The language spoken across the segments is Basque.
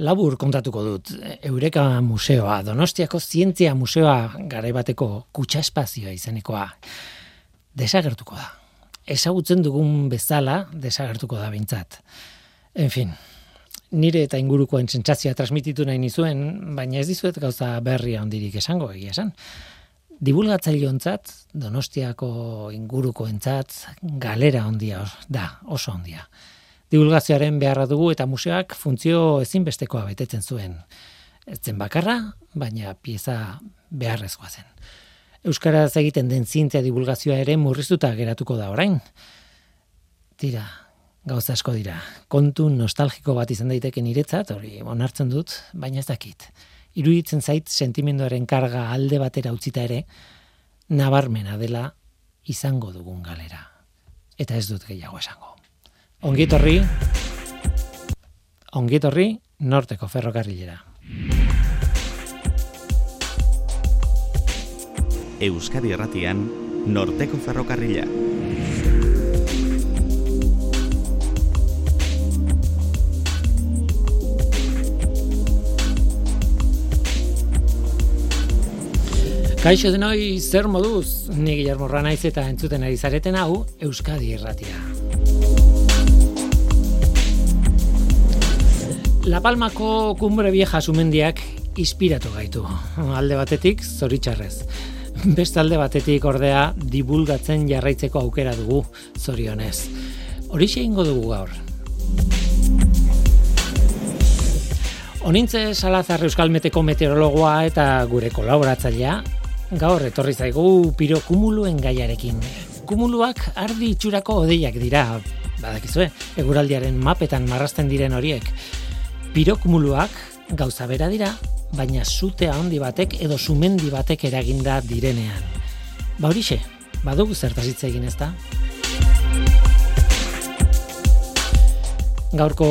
Labur kontatuko dut, Eureka Museoa, Donostiako Zientzia Museoa garaibateko kutsa espazioa izenekoa, desagertuko da. Ezagutzen dugun bezala, desagertuko da bintzat. En fin, nire eta ingurukoen sentsazioa transmititu nahi nizuen, baina ez dizuet gauza berria ondirik esango egia esan. Divulgatzaileontzat, Donostiako inguruko entzat, galera ondia da, oso ondia. Divulgazioaren beharra dugu eta museoak funtzio ezinbestekoa betetzen zuen. Ez zen bakarra, baina pieza beharrezkoa zen. Euskaraz egiten den zientzia divulgazioa ere murriztuta geratuko da orain. Tira, gauza asko dira. Kontu nostalgiko bat izan daiteke niretzat, hori onartzen dut, baina ez dakit. Iruditzen zait sentimenduaren karga alde batera utzita ere, nabarmena dela izango dugun galera. Eta ez dut gehiago esango. Ongitorri, ongitorri, norteko ferrokarrilera. Euskadi Erratian, norteko ferrokarrila. Kaixo denoi zer moduz, ni Guillermo Ranaiz eta entzuten ari zareten hau Euskadi Erratia. La Palmako kumbre vieja sumendiak inspiratu gaitu. Alde batetik, zoritxarrez. Beste alde batetik ordea dibulgatzen jarraitzeko aukera dugu, zorionez. Horixe ingo dugu gaur. Onintze Salazar Euskalmeteko meteorologoa eta gure kolaboratzailea gaur etorri zaigu piro kumuluen gaiarekin. Kumuluak ardi itxurako odeiak dira, badakizue, eguraldiaren mapetan marrasten diren horiek. Piro kumuluak gauza bera dira, baina zute handi batek edo sumendi batek eraginda direnean. Ba horixe, badugu zertaz hitz egin ezta? Gaurko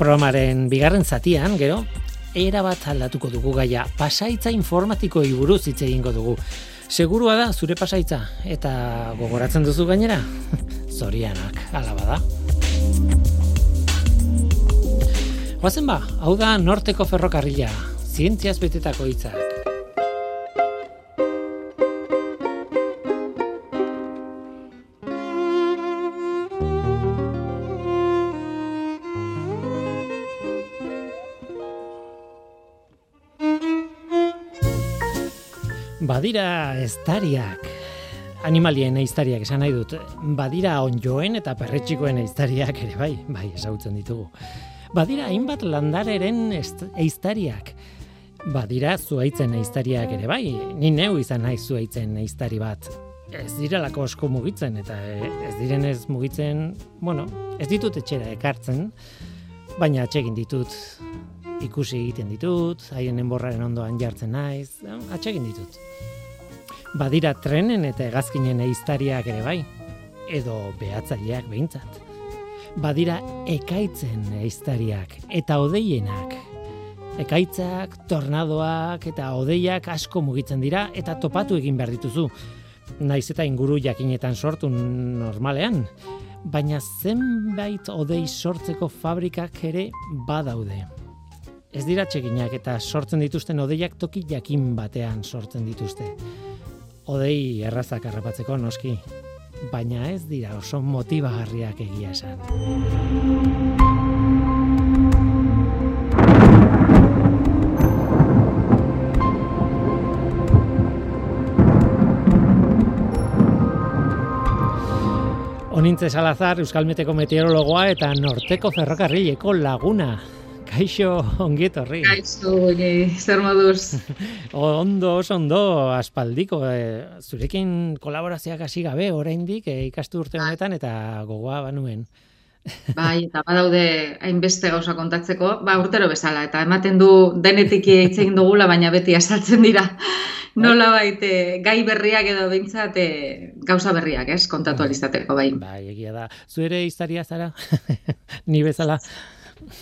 programaren bigarren zatian, gero, era bat aldatuko dugu gaia. Pasaitza informatiko buruz hitz egingo dugu. Segurua da zure pasaitza eta gogoratzen duzu gainera? Zorianak, ala bada. Guazen ba, hau da norteko ferrokarrila, zientziaz betetako hitzak. Badira estariak. Animalien eiztariak esan nahi dut. Badira onjoen eta perretxikoen eiztariak ere bai, bai, esautzen ditugu. Badira hainbat landareren eiztariak. Badira zuaitzen eiztariak ere bai, ni neu izan nahi zuaitzen eiztari bat. Ez direlako asko mugitzen eta ez direnez mugitzen, bueno, ez ditut etxera ekartzen, baina atsegin ditut ikusi egiten ditut, haien enborraren ondoan jartzen naiz, atsegin ditut. Badira trenen eta egazkinen eiztariak ere bai, edo behatzaileak behintzat. Badira ekaitzen eiztariak eta odeienak. Ekaitzak, tornadoak eta odeiak asko mugitzen dira eta topatu egin behar dituzu. Naiz eta inguru jakinetan sortu normalean, baina zenbait odei sortzeko fabrikak ere badaude ez dira txekinak eta sortzen dituzten odeiak toki jakin batean sortzen dituzte. Odei errazak harrapatzeko noski, baina ez dira oso motibagarriak egia esan. Onintze Salazar, Euskalmeteko meteorologoa eta Norteko Ferrokarrileko laguna. Kaixo, ongietorri. Kaixo, zer moduz. ondo, oso ondo, aspaldiko. E, zurekin kolaborazioak hasi gabe, oraindik e, ikastu urte bai. honetan, eta gogoa banuen. bai, eta badaude hainbeste gauza kontatzeko, ba urtero bezala, eta ematen du denetik hitz egin dugula, baina beti asaltzen dira. Bai. Nola baite, gai berriak edo bintzat gauza berriak, ez, kontatu bai. alizateko, bai. Bai, egia da. Zuere iztaria zara, ni bezala.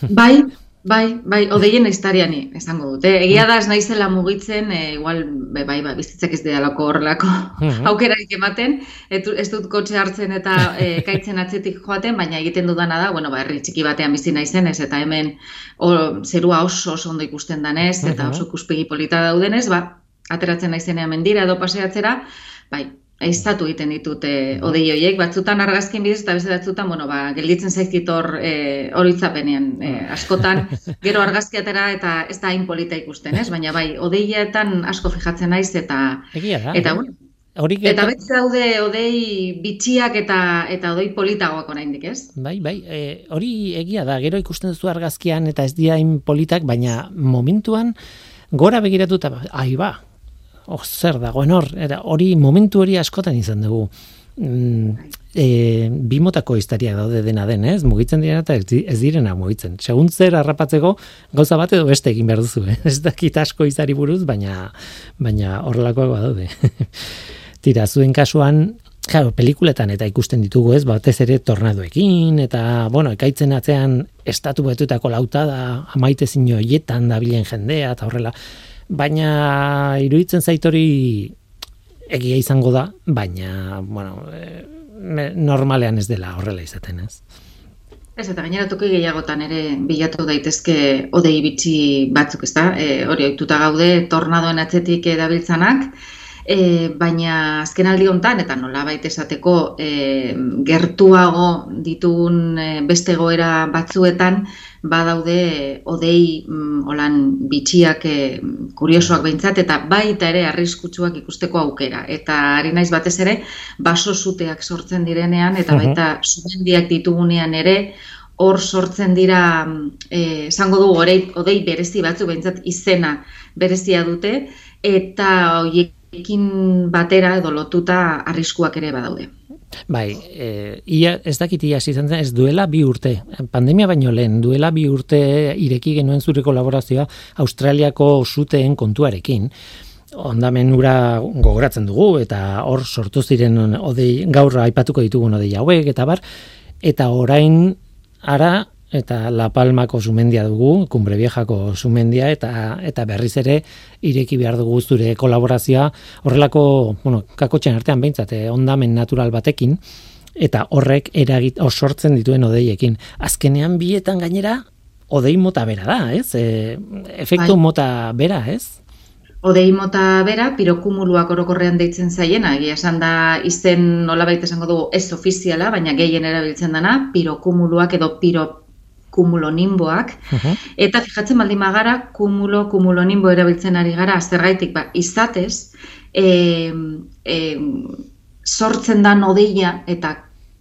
Bai, Bai, bai, odeien historiani esango dute. Egia da ez naizela mugitzen, e, igual be, bai, bai, bizitzak ez dialako horrelako aukerarik ematen, ez, ez dut kotxe hartzen eta e, kaitzen atzetik joaten, baina egiten dudana da, bueno, ba, herri txiki batean bizi naizen ez, eta hemen o, zerua oso oso ondo ikusten danez, eta mhm. oso kuspegi polita daudenez, ba, ateratzen naizenean mendira edo paseatzera, bai, Aiztatu egiten ditute odei horiek, batzutan argazkin bidez eta beste batzutan, bueno, ba, gelditzen zaizkit hor e, horitzapenean e, askotan, gero argazkiatera eta ez da hain polita ikusten, ez? Baina bai, odeietan asko fijatzen naiz eta Egia da. Eta, bueno, Hori Eta beste daude odei bitxiak eta eta odei politagoak oraindik, ez? Bai, bai, e, hori egia da. Gero ikusten duzu argazkian eta ez dira hain politak, baina momentuan gora begiratuta, ai ba, oh, zer dagoen hor, hori momentu hori askotan izan dugu. Mm, e, bimotako historiak daude dena den, ez? Mugitzen dira eta ez direna mugitzen. Segun zer harrapatzeko gauza bat edo beste egin behar duzu, eh? Ez dakit asko izari buruz, baina baina horrelakoak badaude. Tira, zuen kasuan, Claro, pelikuletan eta ikusten ditugu ez, batez ere tornadoekin, eta, bueno, ekaitzen atzean estatu betutako lautada, amaite zino hietan dabilen jendea, eta horrela, baina iruditzen zaitori egia izango da, baina, bueno, e, normalean ez dela horrela izaten, ez? Ez, eta gainera toki gehiagotan ere bilatu daitezke odei bitxi batzuk, ez da? E, hori oituta gaude, tornadoen atzetik edabiltzanak, e, baina azken aldi hontan eta nola baita esateko e, gertuago ditugun e, beste goera batzuetan, badaude odei mm, olan bitxiak e, kuriosoak behintzat eta baita ere arriskutsuak ikusteko aukera. Eta ari naiz batez ere baso zuteak sortzen direnean eta baita sumendiak ditugunean ere hor sortzen dira eh esango dugu odei, odei berezi batzu behintzat izena berezia dute eta hoiekin batera edo lotuta arriskuak ere badaude. Bai, e, ia, ez dakit ia izan zen, ez duela bi urte, pandemia baino lehen, duela bi urte ireki genuen zure kolaborazioa Australiako zuteen kontuarekin, ondamen ura gogoratzen dugu, eta hor sortu ziren odei, gaur aipatuko ditugun odei hauek, eta bar, eta orain ara eta La Palmako sumendia dugu, Cumbre Viejako sumendia eta eta berriz ere ireki behar dugu zure kolaborazioa horrelako, bueno, kakotxen artean behintzat, eh, ondamen natural batekin eta horrek eragit osortzen dituen odeiekin. Azkenean bietan gainera odei mota bera da, ez? E, efektu bai. mota bera, ez? Odei mota bera, pirokumuluak orokorrean deitzen zaiena, egia esan da izen nolabait esango dugu ez ofiziala, baina gehien erabiltzen dana, pirokumuluak edo piro kumulonimboak, uh eta fijatzen baldin magara, kumulo, kumulonimbo erabiltzen ari gara, zergaitik, ba, izatez, e, e, sortzen da nodeia eta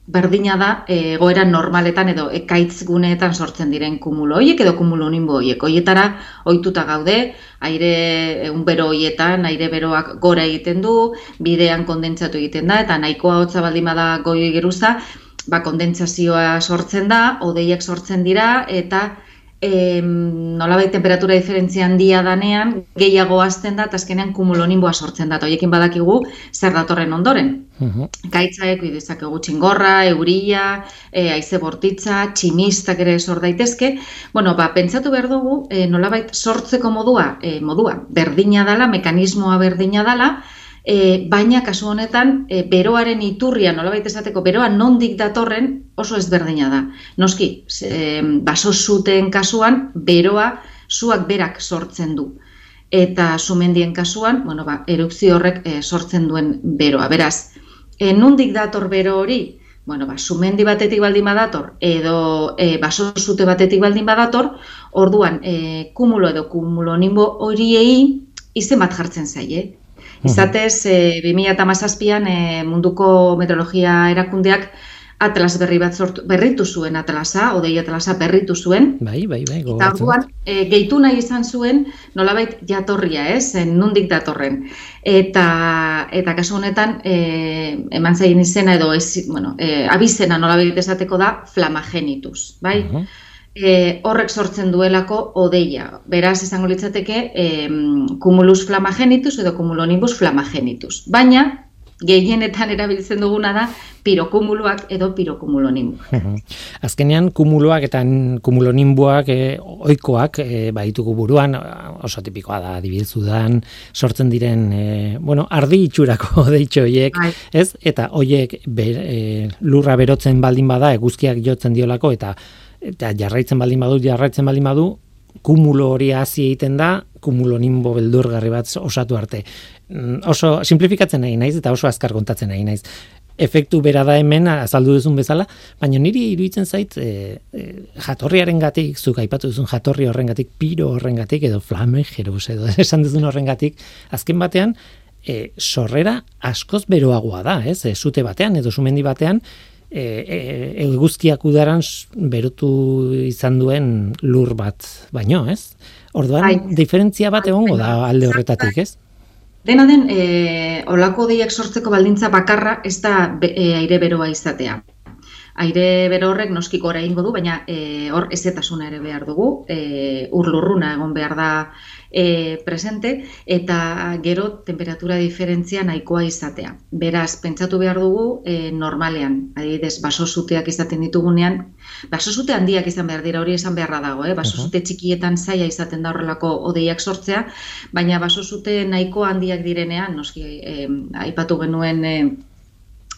berdina da e, goera normaletan edo ekaitz guneetan sortzen diren kumulo hoiek edo kumulonimbo hoiek. Hoietara ohituta gaude, aire egun bero hoietan, aire beroak gora egiten du, bidean kondentsatu egiten da, eta nahikoa hotza baldin bada goi geruza, ba, kondentsazioa sortzen da, odeiak sortzen dira, eta e, nolabait temperatura diferentzia handia danean, gehiago azten da, eta azkenean kumulonimboa sortzen da, eta horiekin badakigu zer datorren ondoren. Uhum. Kaitzaek, bidezak egu txingorra, euria, e, aize bortitza, tximistak ere sor daitezke. Bueno, ba, pentsatu behar dugu, e, nolabait sortzeko modua, e, modua, berdina dala, mekanismoa berdina dala, e, baina kasu honetan e, beroaren iturria nolabait esateko beroa nondik datorren oso ezberdina da. Noski, e, baso zuten kasuan beroa zuak berak sortzen du. Eta sumendien kasuan, bueno, ba, erupzio horrek e, sortzen duen beroa. Beraz, e, nondik dator bero hori? Bueno, ba, sumendi batetik baldin badator edo e, baso zute batetik baldin badator, orduan e, kumulo edo kumulo nimbo horiei izen bat jartzen zaie. Izatez, e, 2008an e, munduko meteorologia erakundeak atlas berri bat sortu, berritu zuen atlasa, odei atlasa berritu zuen. Bai, bai, bai, Eta orduan, e, gehitu nahi izan zuen, nolabait jatorria, ez, en nundik datorren. Eta, eta kasu honetan, e, eman zain izena edo, ez, bueno, e, abizena nolabait esateko da, flamagenitus, bai? E, horrek sortzen duelako odeia. Beraz, izango litzateke, e, cumulus flamagenitus edo cumulonimbus flamagenitus. Baina, gehienetan erabiltzen duguna da pirokumuluak edo pirokumulonimbuak. Azkenean kumuloak eta kumulonimbuak e, oikoak e, baitugu buruan oso tipikoa da dibilzudan sortzen diren e, bueno, ardi itxurako deitxo hoiek, bai. ez? Eta hoiek e, lurra berotzen baldin bada eguzkiak jotzen diolako eta eta jarraitzen baldin badu, jarraitzen baldin badu, kumulo hori hasi egiten da, kumulo nimbo beldurgarri bat osatu arte. Mm, oso simplifikatzen nahi naiz eta oso azkar kontatzen nahi naiz. Efektu bera da hemen azaldu duzun bezala, baina niri iruditzen zait e, e, jatorriaren gatik, zuk aipatu duzun jatorri horren gatik, piro horren gatik, edo flame, jeruz, edo esan duzun horren gatik, azken batean, e, sorrera askoz beroagoa da, ez? E, zute batean, edo sumendi batean, e, e, eguzkiak udaran berotu izan duen lur bat baino, ez? Orduan, Ai, diferentzia bat egongo da alde horretatik, ez? Dena den, e, olako deiak sortzeko baldintza bakarra ez da e, aire beroa izatea. Aire bero horrek noski gora egingo du, baina e, hor ezetasuna ere behar dugu, e, urlurruna egon behar da e, presente. Eta gero temperatura diferentzia nahikoa izatea. Beraz, pentsatu behar dugu e, normalean, adibidez, basozuteak izaten ditugunean, basozute handiak izan behar dira, hori esan beharra dago, eh? basozute txikietan zaila izaten da horrelako odeiak sortzea, baina basozute nahiko handiak direnean, noski, e, aipatu genuen e,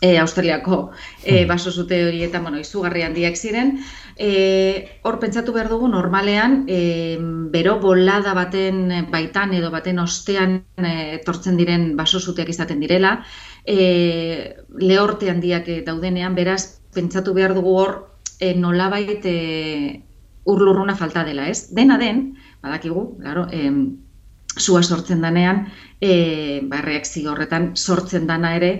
e, Australiako e, baso zute hori eta bueno, izugarri handiak ziren. E, hor pentsatu behar dugu normalean e, bero bolada baten baitan edo baten ostean e, etortzen diren baso zuteak izaten direla. E, lehorte handiak daudenean, beraz, pentsatu behar dugu hor e, nolabait e, urlurruna falta dela, ez? Dena den, badakigu, claro, e, zua sortzen danean, e, ba, reakzio horretan sortzen dana ere,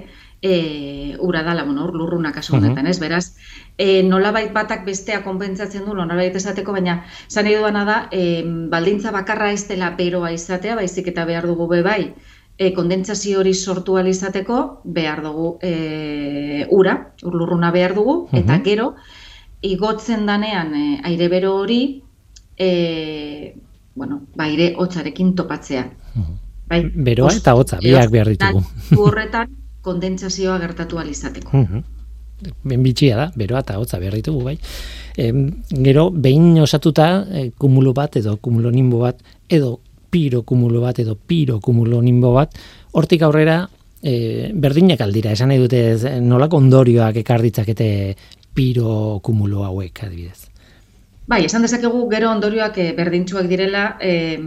e, ura dala, bueno, ur lurruna kasu honetan, ez? Beraz, e, nolabait batak bestea konpentsatzen du, nolabait esateko, baina zan duana da, e, baldintza bakarra ez dela beroa izatea, baizik eta behar dugu be bai, e, kondentsazio hori sortu izateko, behar dugu e, ura, ur lurruna behar dugu, eta gero, igotzen danean e, aire bero hori, e, bueno, baire hotzarekin topatzea. Bai, Beroa eta hotza, biak behar ditugu. Horretan, kondentsazioa gertatu alizateko. Mm Ben bitxia da, beroa eta hotza behar ditugu, bai. E, gero, behin osatuta, e, kumulo bat edo kumulo nimbo bat, edo piro kumulo bat edo piro kumulo nimbo bat, hortik aurrera, e, berdinak aldira, esan nahi dute nolako ondorioak ekarditzakete piro kumulo hauek, adibidez. Bai, esan dezakegu gero ondorioak e, berdintsuak direla, e,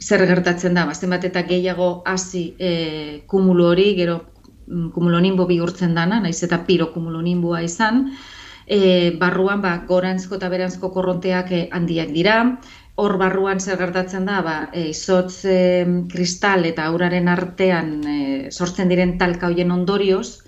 zer gertatzen da, bazten bat eta gehiago hasi e, kumulu hori, gero mm, kumulonimbo bihurtzen dana, naiz eta piro kumulonimboa izan, e, barruan ba, gorantzko eta berantzko korronteak e, handiak dira, hor barruan zer gertatzen da, ba, e, izotz e, kristal eta auraren artean e, sortzen diren talka hoien ondorioz,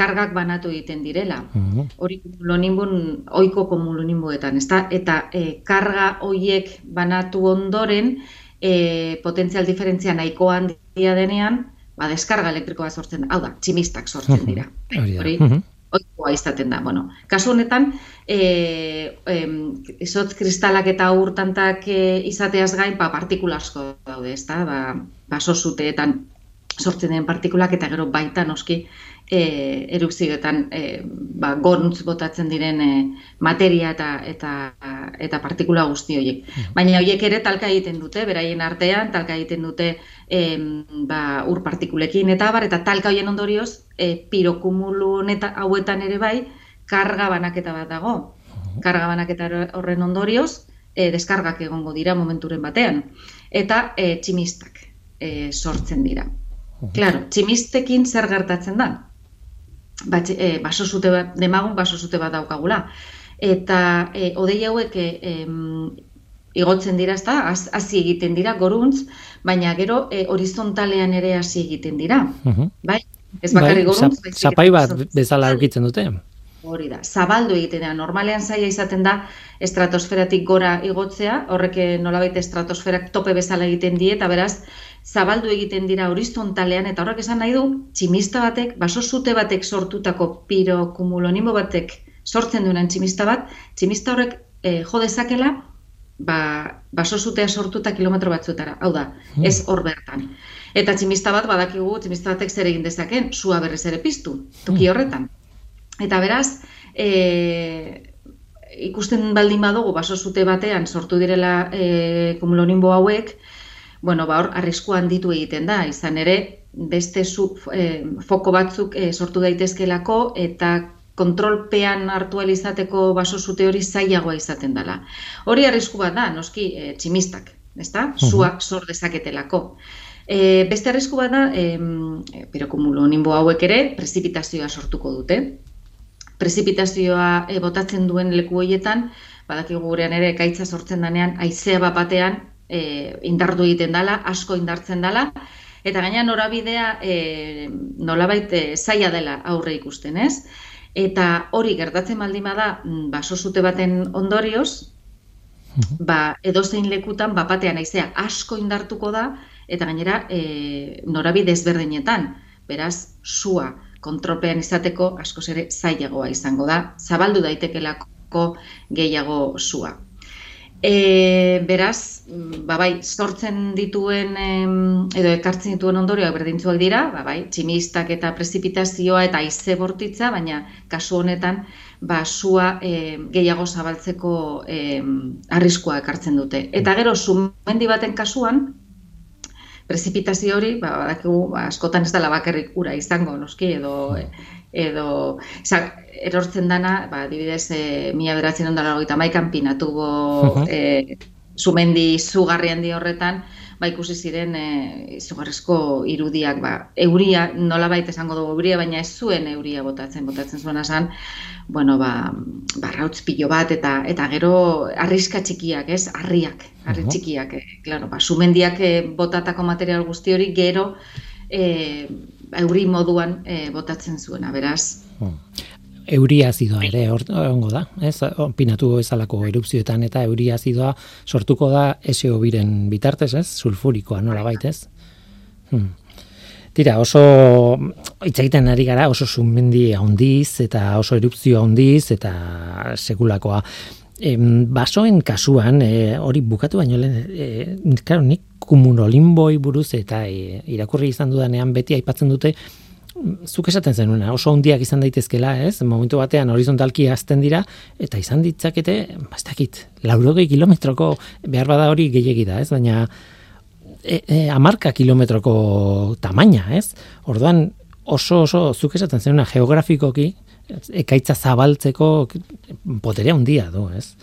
kargak banatu egiten direla. Mhm. Hori -huh. oiko kumulonimboetan, ezta? Eta e, karga hoiek banatu ondoren, e, potentzial diferentzia nahiko handia denean, ba, deskarga elektrikoa sortzen, hau da, tximistak sortzen dira. Hori, oikoa izaten da. Bueno, kasu honetan, e, e, izotz kristalak eta urtantak e, izateaz gain, ba, partikulasko daude, ez da, ba, zuteetan sortzen den partikulak eta gero baita noski e, erupzioetan e, ba, goruntz botatzen diren e, materia eta, eta, eta partikula guzti horiek. Mm. Baina horiek ere talka egiten dute, beraien artean, talka egiten dute e, ba, ur partikulekin eta bar, eta talka horien ondorioz, e, pirokumulu hauetan ere bai, karga banaketa bat dago. Mm. Karga banaketa horren ondorioz, e, deskargak egongo dira momenturen batean. Eta e, tximistak e, sortzen dira. Claro, tximistekin zer gertatzen da? Bat, e, baso zute bat, demagun baso zute bat daukagula. Eta e, odei hauek e, igotzen dira, ezta, hasi egiten dira, goruntz, baina gero e, horizontalean ere hasi egiten dira. Uh Bai? Ez bakarri bai, goruntz. Bai, zapai bat bezala eukitzen dute. Hori da, zabaldu egiten da. Normalean zaila izaten da estratosferatik gora igotzea, horrek nolabait estratosferak tope bezala egiten die, eta beraz, zabaldu egiten dira horizontalean eta horrek esan nahi du tximista batek, baso zute batek sortutako pirokumulonimo batek sortzen duen tximista bat, tximista horrek e, jo dezakela ba, baso zutea sortuta kilometro batzutara, hau da, hmm. ez hor bertan. Eta tximista bat badakigu, tximista batek zer egin dezaken, sua berrez ere piztu, toki hmm. horretan. Eta beraz, e, ikusten baldin badugu baso zute batean sortu direla e, kumulonimbo hauek, bueno, ba hor, arriskuan ditu egiten da, izan ere, beste zu, e, foko batzuk e, sortu daitezkelako eta kontrolpean hartu izateko baso zute hori zailagoa izaten dela. Hori arrisku bat da, noski, e, tximistak, ezta? Zuak sor dezaketelako. E, beste arrisku bat da, e, pirokumulo nimbo hauek ere, prezipitazioa sortuko dute. Prezipitazioa e, botatzen duen leku horietan, badakigu gurean ere, kaitza sortzen danean, aizea bat batean, e, indardu egiten dela, asko indartzen dela, eta gaina norabidea e, nolabait e, zaila dela aurre ikusten, ez? Eta hori gertatzen baldin bada mm, baso zute baten ondorioz, mhm. ba, edozein lekutan bapatean aizea asko indartuko da, eta gainera e, norabide ezberdinetan, beraz, sua kontrolpean izateko askoz ere zailagoa izango da, zabaldu daitekelako gehiago sua. E, beraz, mm, ba bai, sortzen dituen edo ekartzen dituen ondorioak berdintzuak dira, ba bai, tximistak eta prezipitazioa eta aize bortitza, baina kasu honetan ba sua e, gehiago zabaltzeko e, arriskua ekartzen dute. Eta gero sumendi baten kasuan prezipitazio hori, ba badakigu ba, askotan ez dela bakarrik ura izango, noski edo edo erortzen dana, ba, adibidez, e, mila beratzen ondara goita maikan pinatu bo uh -huh. zumendi zugarri handi horretan, ba, ikusi ziren e, izugarrizko irudiak, ba, euria, nola baita esango dugu euria, baina ez zuen euria botatzen, botatzen zuena zan, bueno, ba, barrautz pilo bat, eta eta gero arriska txikiak, ez, harriak, harri txikiak, e, claro, ba, sumendiak botatako material guzti hori, gero, e, euri moduan e, botatzen zuena, beraz. Hmm euria azidoa ere ongo da, ez? Pinatu ezalako erupzioetan eta euria azidoa sortuko da SO biren bitartez, ez? Sulfurikoa nola baitez. Hmm. Tira, oso hitz egiten ari gara, oso zumendi handiz eta oso erupzio handiz eta sekulakoa. E, basoen kasuan, e, hori bukatu baino lehen, e, claro, nik kumulolimboi buruz eta e, irakurri izan dudanean beti aipatzen dute, zuk esaten zenuna, oso hondiak izan daitezkela, ez? Momentu batean horizontalki azten dira, eta izan ditzakete, bastakit, laurogei kilometroko behar bada hori gehiegi da, ez? Baina e, e, amarka kilometroko tamaina, ez? Orduan oso oso zuk esaten zenuna geografikoki, ekaitza zabaltzeko poterea handia du, ez?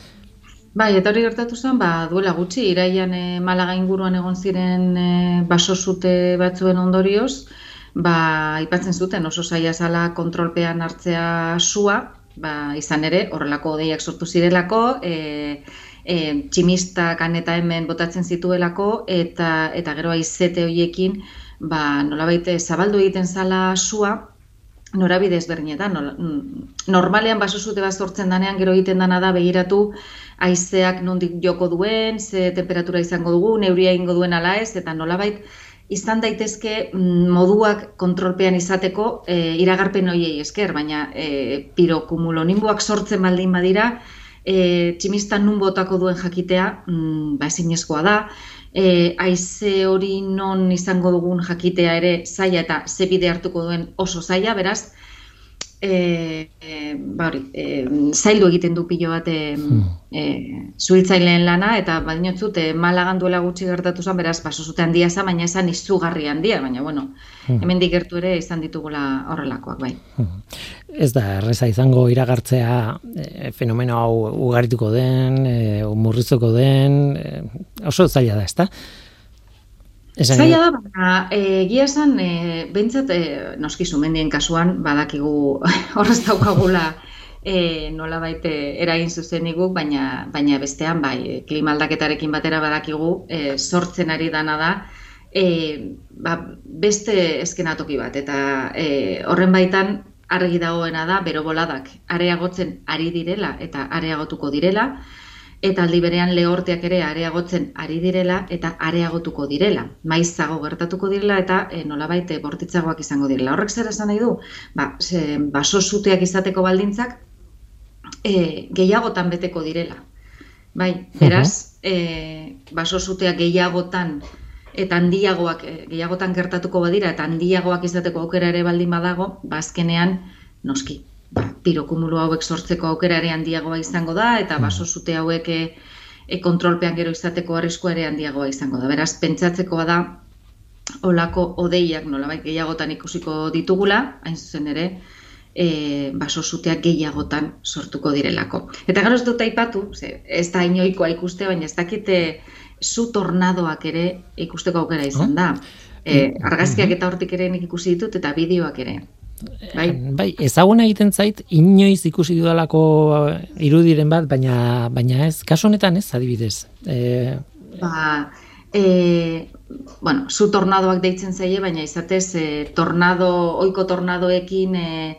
Bai, eta hori gertatu zen, ba, duela gutxi, iraian e, Malaga inguruan egon ziren e, baso zute batzuen ondorioz, ba, aipatzen zuten oso saia zala kontrolpean hartzea sua, ba, izan ere, horrelako odeiak sortu zirelako, e, e, tximista kaneta hemen botatzen zituelako, eta, eta gero aizete horiekin, ba, nolabait zabaldu egiten zala sua, norabide ezberdinetan. Normalean baso zute bat sortzen danean, gero egiten dana da begiratu haizeak nondik joko duen, ze temperatura izango dugu, neuria ingo duen ala ez, eta nolabait izan daitezke mm, moduak kontrolpean izateko e, iragarpen hoiei esker, baina e, pirokumulonimboak sortzen baldin badira, e, tximistan nun botako duen jakitea, mm, ba ezinezkoa da, e, aize hori non izango dugun jakitea ere zaila eta zebide hartuko duen oso zaila, beraz, e, e, ba hori, e, zaildu egiten du pilo bat e, e, lana, eta baina zut, e, malagan duela gutxi gertatu zen, beraz, paso zute handia zen, baina esan izugarri handia, baina, bueno, hmm. hemen dikertu ere izan ditugula horrelakoak, bai. Hmm. Ez da, erreza izango iragartzea e, fenomeno hau ugarituko den, e, murrizuko den, e, oso zaila da, ez da? Zaila da, baina egia esan, e, behintzat, e, noski zumendien kasuan, badakigu horrez daukagula e, nola baite eragin zuzen baina, baina bestean, bai, klimaldaketarekin batera badakigu, e, sortzen ari dana da, e, ba, beste eskenatoki bat, eta e, horren baitan, argi dagoena da, bero boladak, areagotzen ari direla, eta areagotuko direla, eta aldi berean lehorteak ere areagotzen ari direla eta areagotuko direla. Maizago gertatuko direla eta e, nolabait eh, bortitzagoak izango direla. Horrek zer esan nahi du? Ba, ze, baso zuteak izateko baldintzak e, gehiagotan beteko direla. Bai, beraz, uh -huh. baso zutea gehiagotan eta handiagoak gehiagotan gertatuko badira eta handiagoak izateko aukera ere baldin badago, bazkenean ba, noski, ba, pirokumulu hauek sortzeko aukera ere handiagoa izango da eta baso zute hauek e, kontrolpean gero izateko arriskua ere handiagoa izango da. Beraz, pentsatzekoa da olako odeiak nolabait gehiagotan ikusiko ditugula, hain zuzen ere, e, baso zuteak gehiagotan sortuko direlako. Eta gara ez dut aipatu, ze, ez da inoikoa ikuste, baina ez dakite zu tornadoak ere ikusteko aukera izan da. E, argazkiak eta hortik ere nik ikusi ditut eta bideoak ere. Bai, bai ezaguna egiten zait, inoiz ikusi dudalako irudiren bat, baina, baina ez, kasu honetan ez, adibidez. E... Ba, e, bueno, zu tornadoak deitzen zaie, baina izatez, e, tornado, oiko tornadoekin, e,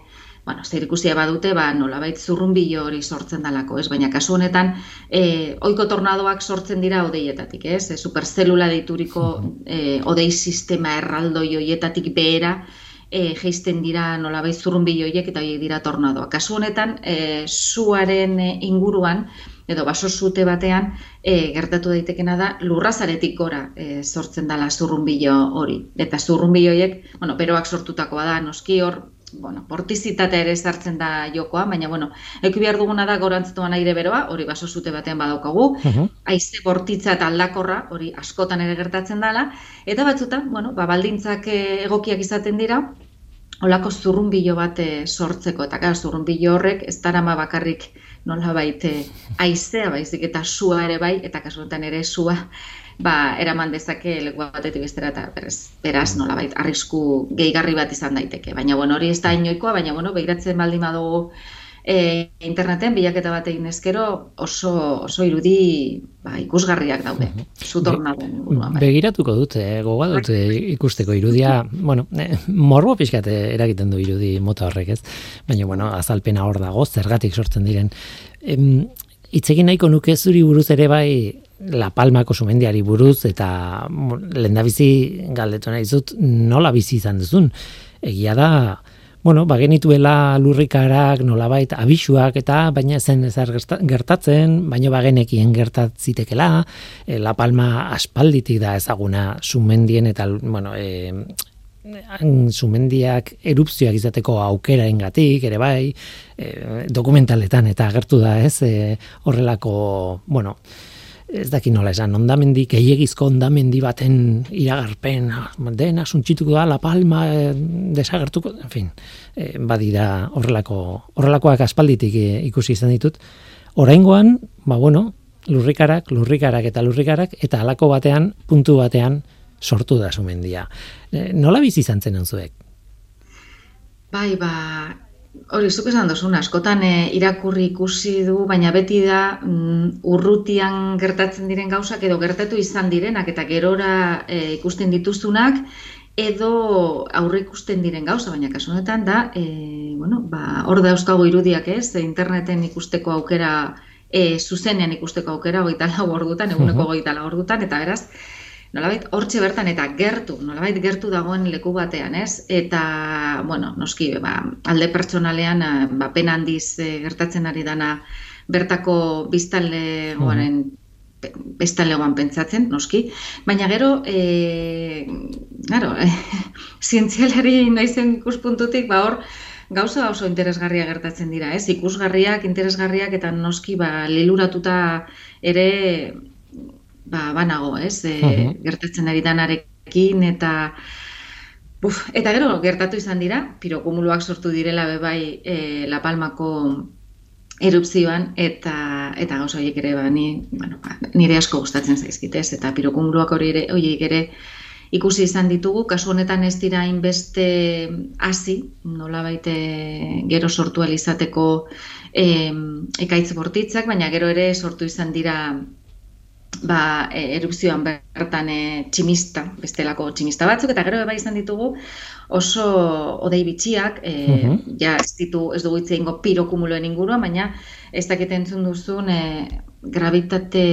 bueno, zer ikusia badute, ba, nolabait zurrunbilo hori sortzen dalako, ez? Baina kasu honetan, e, oiko tornadoak sortzen dira odeietatik, ez? E, superzelula deituriko e, odei sistema erraldoi hoietatik behera, e, geisten dira nolabait zurrunbilo hoiek eta horiek dira tornadoak. Kasu honetan, e, zuaren inguruan, edo baso zute batean, e, gertatu daitekena da, lurrazaretik gora e, sortzen dala zurrunbilo hori. Eta zurrunbilo horiek, bueno, beroak sortutakoa da, noski hor, bueno, portizitatea ere sartzen da jokoa, baina, bueno, eki behar duguna da gorantzetuan aire beroa, hori baso zute batean badaukagu, uh -huh. aize bortitza eta aldakorra, hori askotan ere gertatzen dela, eta batzutan, bueno, ba, baldintzak eh, egokiak izaten dira, olako zurrunbilo bat eh, sortzeko, eta gara, zurrunbilo horrek ez darama bakarrik nola baite eh, aizea baizik eta sua ere bai, eta kasuetan ere sua ba, eraman dezake leku batetik bestera eta beraz, beraz nolabait arrisku gehigarri bat izan daiteke. Baina bueno, hori ez da inoikoa, baina bueno, begiratzen baldin badugu e, interneten bilaketa bat egin ezkero oso, oso irudi ba, ikusgarriak daude. Zu tornado. Bai. Begiratuko dut, eh, goga dut ikusteko irudia, bueno, eh, morbo pixkat eragiten du irudi mota horrek ez, baina bueno, azalpena hor dago, zergatik sortzen diren. Em, Itzegin nahiko nuke zuri buruz ere bai La Palmako sumendiari buruz eta lehendabizi galdetu nahi zut nola bizi izan duzun. Egia da, bueno, bagenituela lurrikarak nolabait abisuak eta baina zen ezer gertatzen, baina bagenekien gertatzitekela, e, La Palma aspalditik da ezaguna sumendien eta, bueno, e, sumendiak erupzioak izateko aukeraengatik ere bai, e, dokumentaletan eta agertu da ez, e, horrelako, bueno, ez daki nola esan, ondamendi, gehiagizko ondamendi baten iragarpen, dena, suntxituko da, La Palma, e, desagertuko, en fin, e, badira horrelako, horrelakoak aspalditik e, ikusi izan ditut. Oraingoan, ba bueno, lurrikarak, lurrikarak eta lurrikarak, eta halako batean, puntu batean, sortu da sumendia. E, nola bizi izan zen zuek? Bai, ba, Hori, zuk esan dozun, askotan e, irakurri ikusi du, baina beti da mm, urrutian gertatzen diren gauzak edo gertatu izan direnak eta gerora e, ikusten dituzunak edo aurre ikusten diren gauza, baina kasu honetan da, e, bueno, ba, hor da irudiak ez, interneten ikusteko aukera, e, zuzenean ikusteko aukera, goita lau ordutan, eguneko goita lau ordutan, eta beraz, nolabait hortxe bertan eta gertu, nolabait gertu dagoen leku batean, ez? Eta, bueno, noski, ba, alde pertsonalean, eh, ba, pena handiz eh, gertatzen ari dana bertako biztanle goaren mm. pentsatzen, noski. Baina gero, e, gero, e, zientzialari naizen ikuspuntutik, ba, hor, gauza oso interesgarria gertatzen dira, ez? Ikusgarriak, interesgarriak eta noski, ba, liluratuta ere ba, banago, ez? E, Gertatzen ari danarekin eta Buf, eta gero, gertatu izan dira, pirokumuluak sortu direla bebai e, La Palmako erupzioan, eta, eta gauza horiek ere, ba, ni, bueno, ba, nire asko gustatzen zaizkitez, eta pirokumuluak hori ere, horiek ere ikusi izan ditugu, kasu honetan ez dira inbeste hasi, nola baite gero sortu alizateko e, ekaitz bortitzak, baina gero ere sortu izan dira ba, e, erupzioan bertan e, tximista, bestelako tximista batzuk, eta gero bai izan ditugu oso odei bitxiak, e, ja ez, ditu, ez dugu itzein pirokumuloen inguruan, baina ez dakit entzun duzun e, gravitate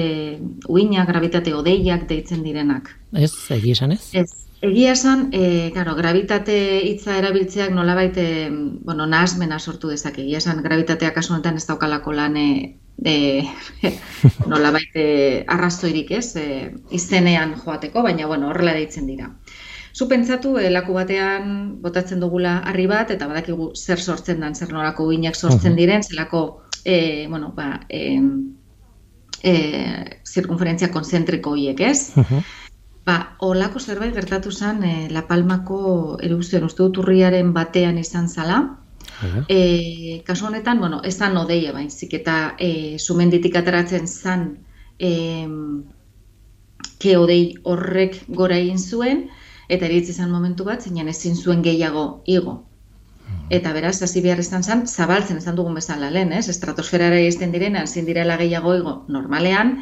uina, gravitate odeiak deitzen direnak. Ez, egia esan ez? Ez, egia esan, e, claro, gravitate hitza erabiltzeak nolabait, e, bueno, nahazmena sortu dezake, egia esan, gravitatea kasu honetan ez daukalako lan e, nola baite arrazoirik ez, e, izenean joateko, baina bueno, horrela deitzen dira. Zu pentsatu, elaku batean botatzen dugula harri bat, eta badakigu zer sortzen dan, zer nolako uinak sortzen diren, zelako, e, bueno, ba, e, e, zirkunferentzia konzentriko hiek, ez? Ba, olako zerbait gertatu zen e, La Palmako erupzioan uste dut urriaren batean izan zala. E, kasu honetan, bueno, ez da nodeia baizik eta e, sumenditik ateratzen zan e, ke odei horrek gora egin zuen, eta eritzi zen momentu bat, zeinan ezin zuen gehiago igo. Eta beraz, hasi behar izan zen, zabaltzen esan dugun bezala lehen, ez? Estratosferara izten direna, ezin direla gehiago igo normalean,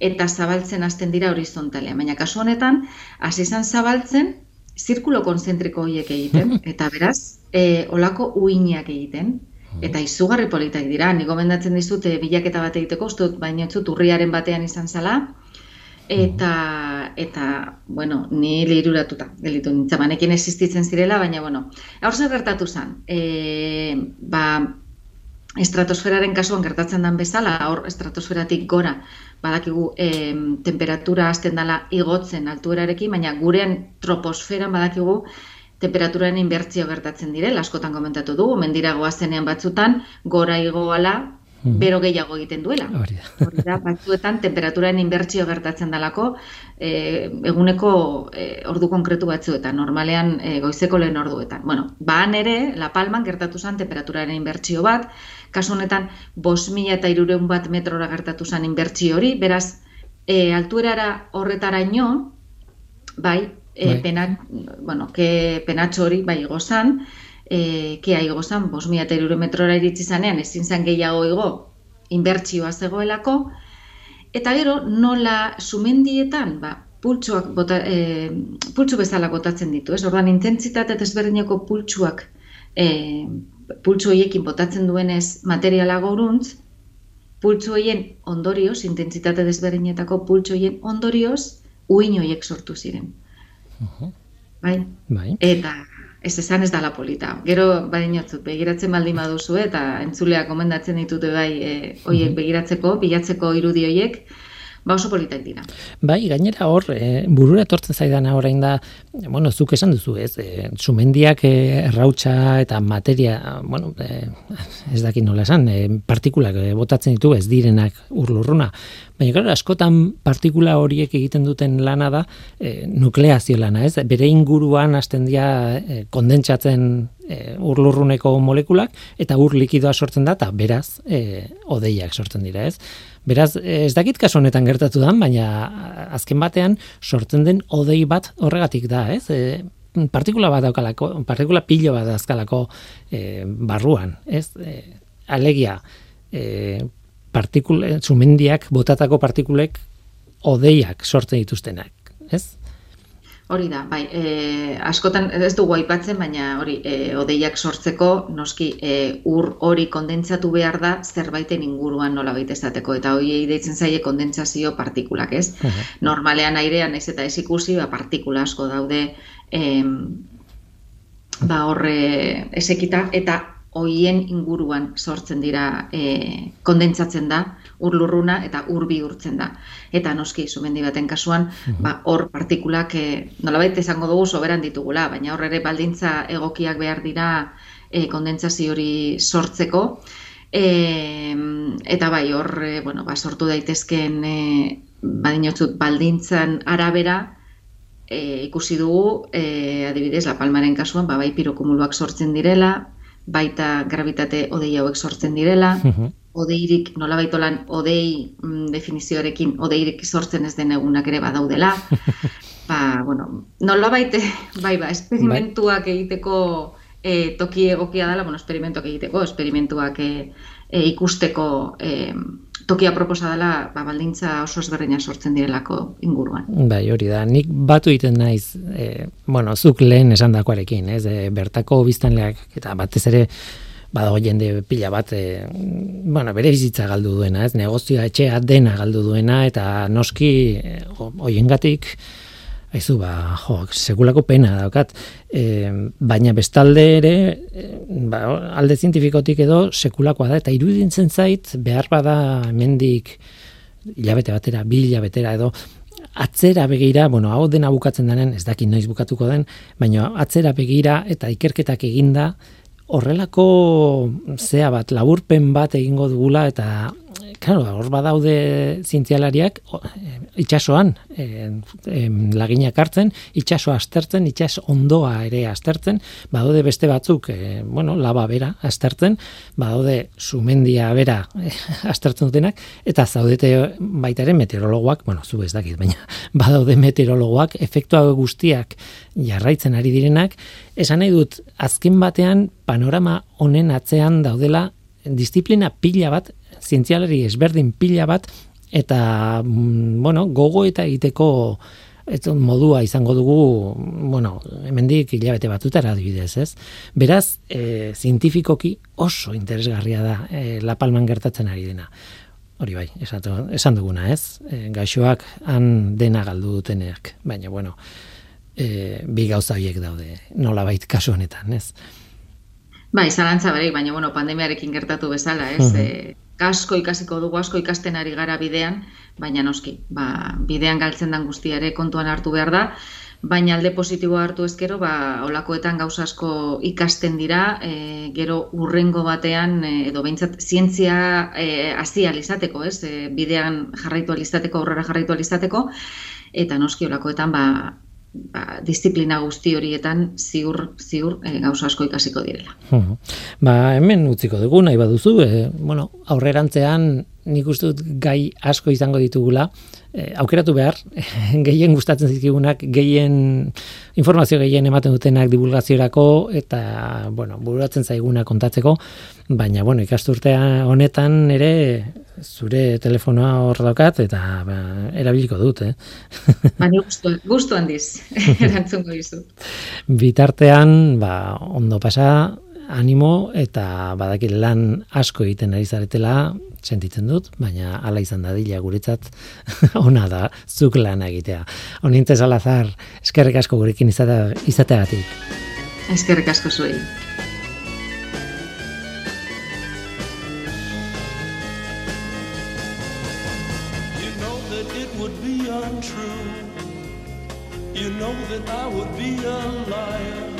eta zabaltzen hasten dira horizontalean. Baina kasu honetan, hasi izan zabaltzen, zirkulo konzentriko horiek egiten, eta beraz, e, olako uinak egiten, eta izugarri politak dira, ni gomendatzen dizute bilaketa bat egiteko, uste dut, baina etzut urriaren batean izan zala, eta, eta bueno, ni lehiruratuta, gelitu nintzen, banekin existitzen zirela, baina, bueno, hor zer gertatu zen, e, ba, estratosferaren kasuan gertatzen den bezala, hor estratosferatik gora, badakigu e, temperatura azten dela igotzen altuerarekin, baina gurean troposferan badakigu temperaturan inbertzio gertatzen direla, askotan komentatu dugu, mendiragoa zenean batzutan, gora igoala, Hmm. bero gehiago egiten duela. Hori da, batzuetan temperaturan inbertsio gertatzen dalako e, eguneko e, ordu konkretu batzuetan, normalean e, goizeko lehen orduetan. Bueno, baan ere, La Palman gertatu zen temperaturaren inbertsio bat, kasu honetan, bos mila eta irureun bat metrora gertatu zen inbertsio hori, beraz, e, altuerara horretara ino, bai, e, bai. Penat, bueno, ke penatxo hori, bai, gozan, e, kea igo zan, bos mila metrora iritsi zanean, ezin zan gehiago igo, inbertsioa zegoelako, eta gero, nola sumendietan, ba, pultsuak bota, e, pultsu bezala botatzen ditu, ez? Ordan intentsitate desberdineko pultsuak e, pultsu hoiekin botatzen duenez materiala gauruntz, pultsu hoien ondorioz, intentsitate desberdinetako pultsu hoien ondorioz, uin hoiek sortu ziren. Bai? bai? Eta ez esan ez dala polita. Gero, badinotzu, begiratzen baldin baduzu eta entzuleak gomendatzen ditute bai e, oiek begiratzeko, bilatzeko irudi hoiek, ba oso politak dira. Bai, gainera hor, e, burura etortzen zaidana orain da, bueno, zuk esan duzu, ez, e, sumendiak e, errautsa eta materia, bueno, e, ez dakit nola esan, e, partikulak e, botatzen ditu ez direnak urlurruna. Baina, gara, askotan partikula horiek egiten duten lana da e, nukleazio lana, ez? Bere inguruan hasten dira e, kondentsatzen e, urlurruneko molekulak eta ur likidoa sortzen da, eta beraz, e, odeiak sortzen dira, ez? Beraz, ez dakit kasu honetan gertatu da, baina azken batean sortzen den odei bat horregatik da, ez? E, partikula bat daukalako, partikula pilo bat azkalako e, barruan, ez? E, alegia, e, partikule, zumendiak, botatako partikulek odeiak sortzen dituztenak, ez? Hori da, bai, e, askotan ez dugu aipatzen, baina hori e, odeiak sortzeko noski e, ur hori kondentsatu behar da zerbaiten inguruan nola baita esateko, eta hori deitzen zaie kondentsazio partikulak, ez? Normalean airean ez eta ez ikusi, ba, partikula asko daude e, ba, horre esekita, eta hoien inguruan sortzen dira e, kondentsatzen da, ur lurruna eta ur bihurtzen da. Eta noski, sumendi baten kasuan, mhm. ba, hor partikulak e, nolabait izango dugu soberan ditugula, baina hor ere baldintza egokiak behar dira e, kondentsazio hori sortzeko. E, eta bai, hor, e, bueno, ba, sortu daitezken e, badinotzut baldintzan arabera, e, ikusi dugu, e, adibidez, La Palmaren kasuan, ba, bai pirokumuluak sortzen direla, baita gravitate odei hauek sortzen direla, mhm odeirik nola baitolan odei mm, definizioarekin odeirik sortzen ez den egunak ere badaudela. ba, bueno, nola baite, bai, ba, esperimentuak egiteko e, toki egokia dela, bueno, esperimentuak egiteko, esperimentuak e, e, ikusteko e, tokia proposa dela, ba, baldintza oso ezberdina sortzen direlako inguruan. Bai, hori da, nik batu egiten naiz, e, bueno, zuk lehen esan dakoarekin, ez, e, bertako biztanleak, eta batez ere, badago jende pila bat e, bueno, bere bizitza galdu duena, ez negozioa etxea dena galdu duena eta noski eh, hoiengatik Aizu, ba, jo, sekulako pena daukat. E, baina bestalde ere, e, ba, alde zientifikotik edo sekulakoa da, eta iruditzen zait, behar bada mendik hilabete batera, bi hilabetera edo, atzera begira, bueno, hau dena bukatzen denen, ez dakit noiz bukatuko den, baina atzera begira eta ikerketak eginda, horrelako zea bat, laburpen bat egingo dugula eta Claro, hor badaude zientzialariak itsasoan e, laginak hartzen, itsasoa astertzen, itsas ondoa ere astertzen, badaude beste batzuk, e, bueno, laba bera astertzen, badaude sumendia bera e, astertzen dutenak eta zaudete baita ere meteorologoak, bueno, zu ez dakit, baina badaude meteorologoak efektua guztiak jarraitzen ari direnak, esan nahi dut azken batean panorama honen atzean daudela disiplina pila bat zientzialari ezberdin pila bat, eta, mm, bueno, gogo eta egiteko ez modua izango dugu, bueno, hemendik hilabete batutara adibidez, ez? Beraz, e, zientifikoki oso interesgarria da e, La Palman gertatzen ari dena. Hori bai, esatu, esan duguna, ez? E, gaixoak han dena galdu duteneak, baina, bueno, e, bi gauza horiek daude, nola bait kasu honetan, ez? Bai, zalantza barik, baina, bueno, pandemiarekin gertatu bezala, ez? Uh asko ikasiko dugu asko ikasten ari gara bidean, baina noski, ba, bidean galtzen den guztiare kontuan hartu behar da, baina alde positiboa hartu ezkero, ba, olakoetan gauza asko ikasten dira, e, gero urrengo batean, e, edo behintzat, zientzia e, hasi alizateko, ez? E, bidean jarraitu alizateko, aurrera jarraitu alizateko, eta noski olakoetan, ba, ba, disiplina guzti horietan ziur ziur e, gauza asko ikasiko direla. Ba, hemen utziko dugu nahi baduzu, e, bueno, aurrerantzean nik uste dut gai asko izango ditugula, e, aukeratu behar, gehien gustatzen zizkigunak, gehien informazio gehien ematen dutenak divulgaziorako eta, bueno, bururatzen zaiguna kontatzeko, baina, bueno, ikasturtea honetan ere zure telefonoa hor daukat eta ba, erabiliko dut, eh? Baina gustu, gustu handiz, erantzungo dizu. Bitartean, ba, ondo pasa, animo eta badakit lan asko egiten ari zaretela sentitzen dut, baina hala izan da dila guretzat ona da zuk lan egitea. Onintze salazar, eskerrik asko gurekin izateagatik. Eskerrik asko zuei. You know that I would be a liar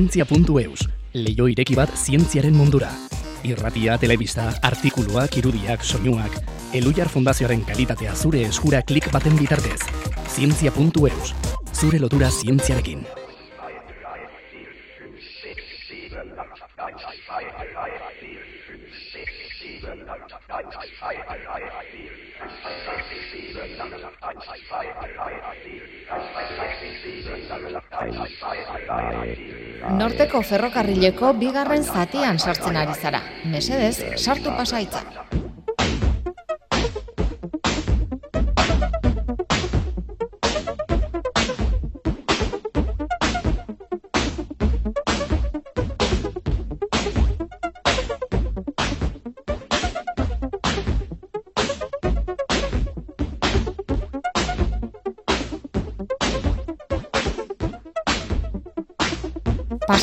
zientzia.eus, leio ireki bat zientziaren mundura. Irratia, telebista, artikuluak, irudiak, soinuak, Elujar Fundazioaren kalitatea zure eskura klik baten bitartez. Zientzia.eus, zure lotura zientziarekin. Norteko ferrokarrileko bigarren zatian sartzen ari zara. Mesedez, sartu pasaitza.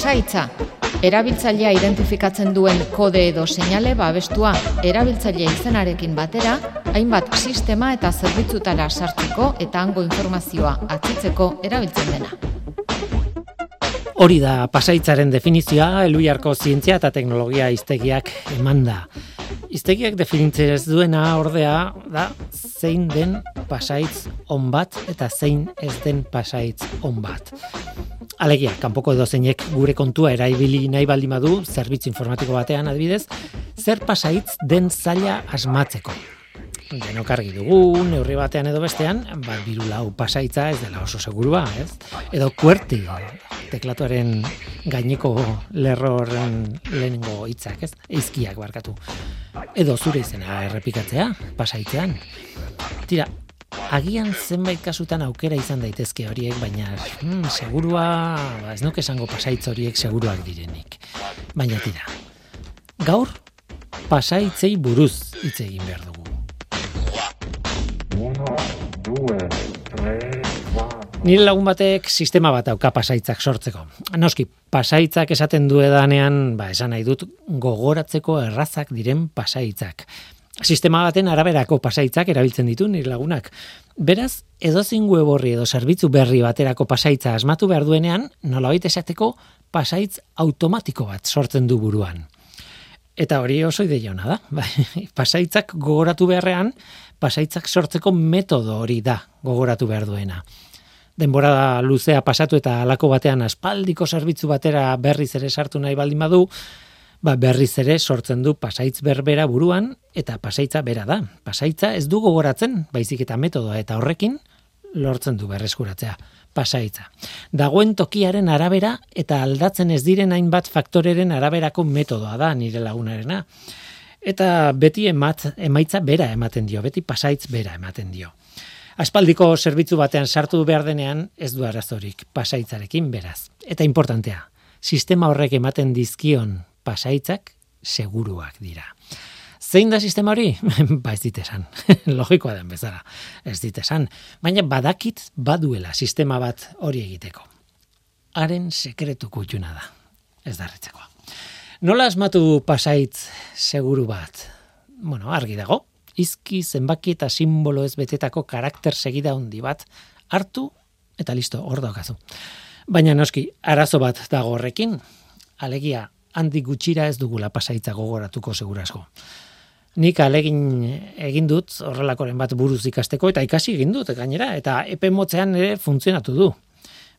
Pasaitza. Erabiltzailea identifikatzen duen kode edo seinale babestua erabiltzaile izenarekin batera, hainbat sistema eta zerbitzutara sartzeko eta hango informazioa atzitzeko erabiltzen dena. Hori da pasaitzaren definizioa Eluiarko zientzia eta teknologia iztegiak emanda. Iztegiak definitzen ez duena ordea da zein den pasaitz on bat eta zein ez den pasaitz on bat. Alegia, kanpoko edo zeinek gure kontua eraibili nahi baldin badu, zerbitzu informatiko batean adibidez, zer pasaitz den zaila asmatzeko. Denok argi dugu, neurri batean edo bestean, bat biru lau pasaitza ez dela oso segurua, ez? Edo kuerti, teklatuaren gaineko lerro horren lehenengo hitzak, ez? Eizkiak barkatu. Edo zure izena errepikatzea, pasaitzean. Tira, Agian zenbait kasutan aukera izan daitezke horiek, baina hmm, segurua, ba, ez nuke esango pasaitz horiek seguruak direnik. Baina tira, gaur pasaitzei buruz hitz egin behar dugu. Nire lagun batek sistema bat auka pasaitzak sortzeko. Noski, pasaitzak esaten duedanean, ba, esan nahi dut, gogoratzeko errazak diren pasaitzak sistema baten araberako pasaitzak erabiltzen ditu nire lagunak. Beraz, edozin web horri edo zerbitzu berri baterako pasaitza asmatu behar duenean, nolabait esateko pasaitz automatiko bat sortzen du buruan. Eta hori oso ideia hona da. Bai, pasaitzak gogoratu beharrean, pasaitzak sortzeko metodo hori da gogoratu behar duena. Denbora luzea pasatu eta alako batean aspaldiko zerbitzu batera berriz ere sartu nahi baldin badu, ba, berriz ere sortzen du pasaitz berbera buruan eta pasaitza bera da. Pasaitza ez du gogoratzen, baizik eta metodoa eta horrekin lortzen du berreskuratzea pasaitza. Dagoen tokiaren arabera eta aldatzen ez diren hainbat faktoreren araberako metodoa da nire lagunarena. Eta beti emat, emaitza bera ematen dio, beti pasaitz bera ematen dio. Aspaldiko zerbitzu batean sartu behar denean ez du arazorik pasaitzarekin beraz. Eta importantea, sistema horrek ematen dizkion pasaitzak seguruak dira. Zein da sistema hori? ba ez ditesan. Logikoa den bezala. Ez ditesan. Baina badakit baduela sistema bat hori egiteko. Haren sekretu kutxuna da. Ez da Nola asmatu pasaitz seguru bat? Bueno, argi dago. Izki, zenbaki eta simbolo ez betetako karakter segida handi bat hartu eta listo, hor daukazu. Baina noski, arazo bat dago horrekin. Alegia, handi gutxira ez dugula pasaitza gogoratuko segurasko. Nik alegin egin dut horrelakoren bat buruz ikasteko eta ikasi egin dut gainera eta epe motzean ere funtzionatu du.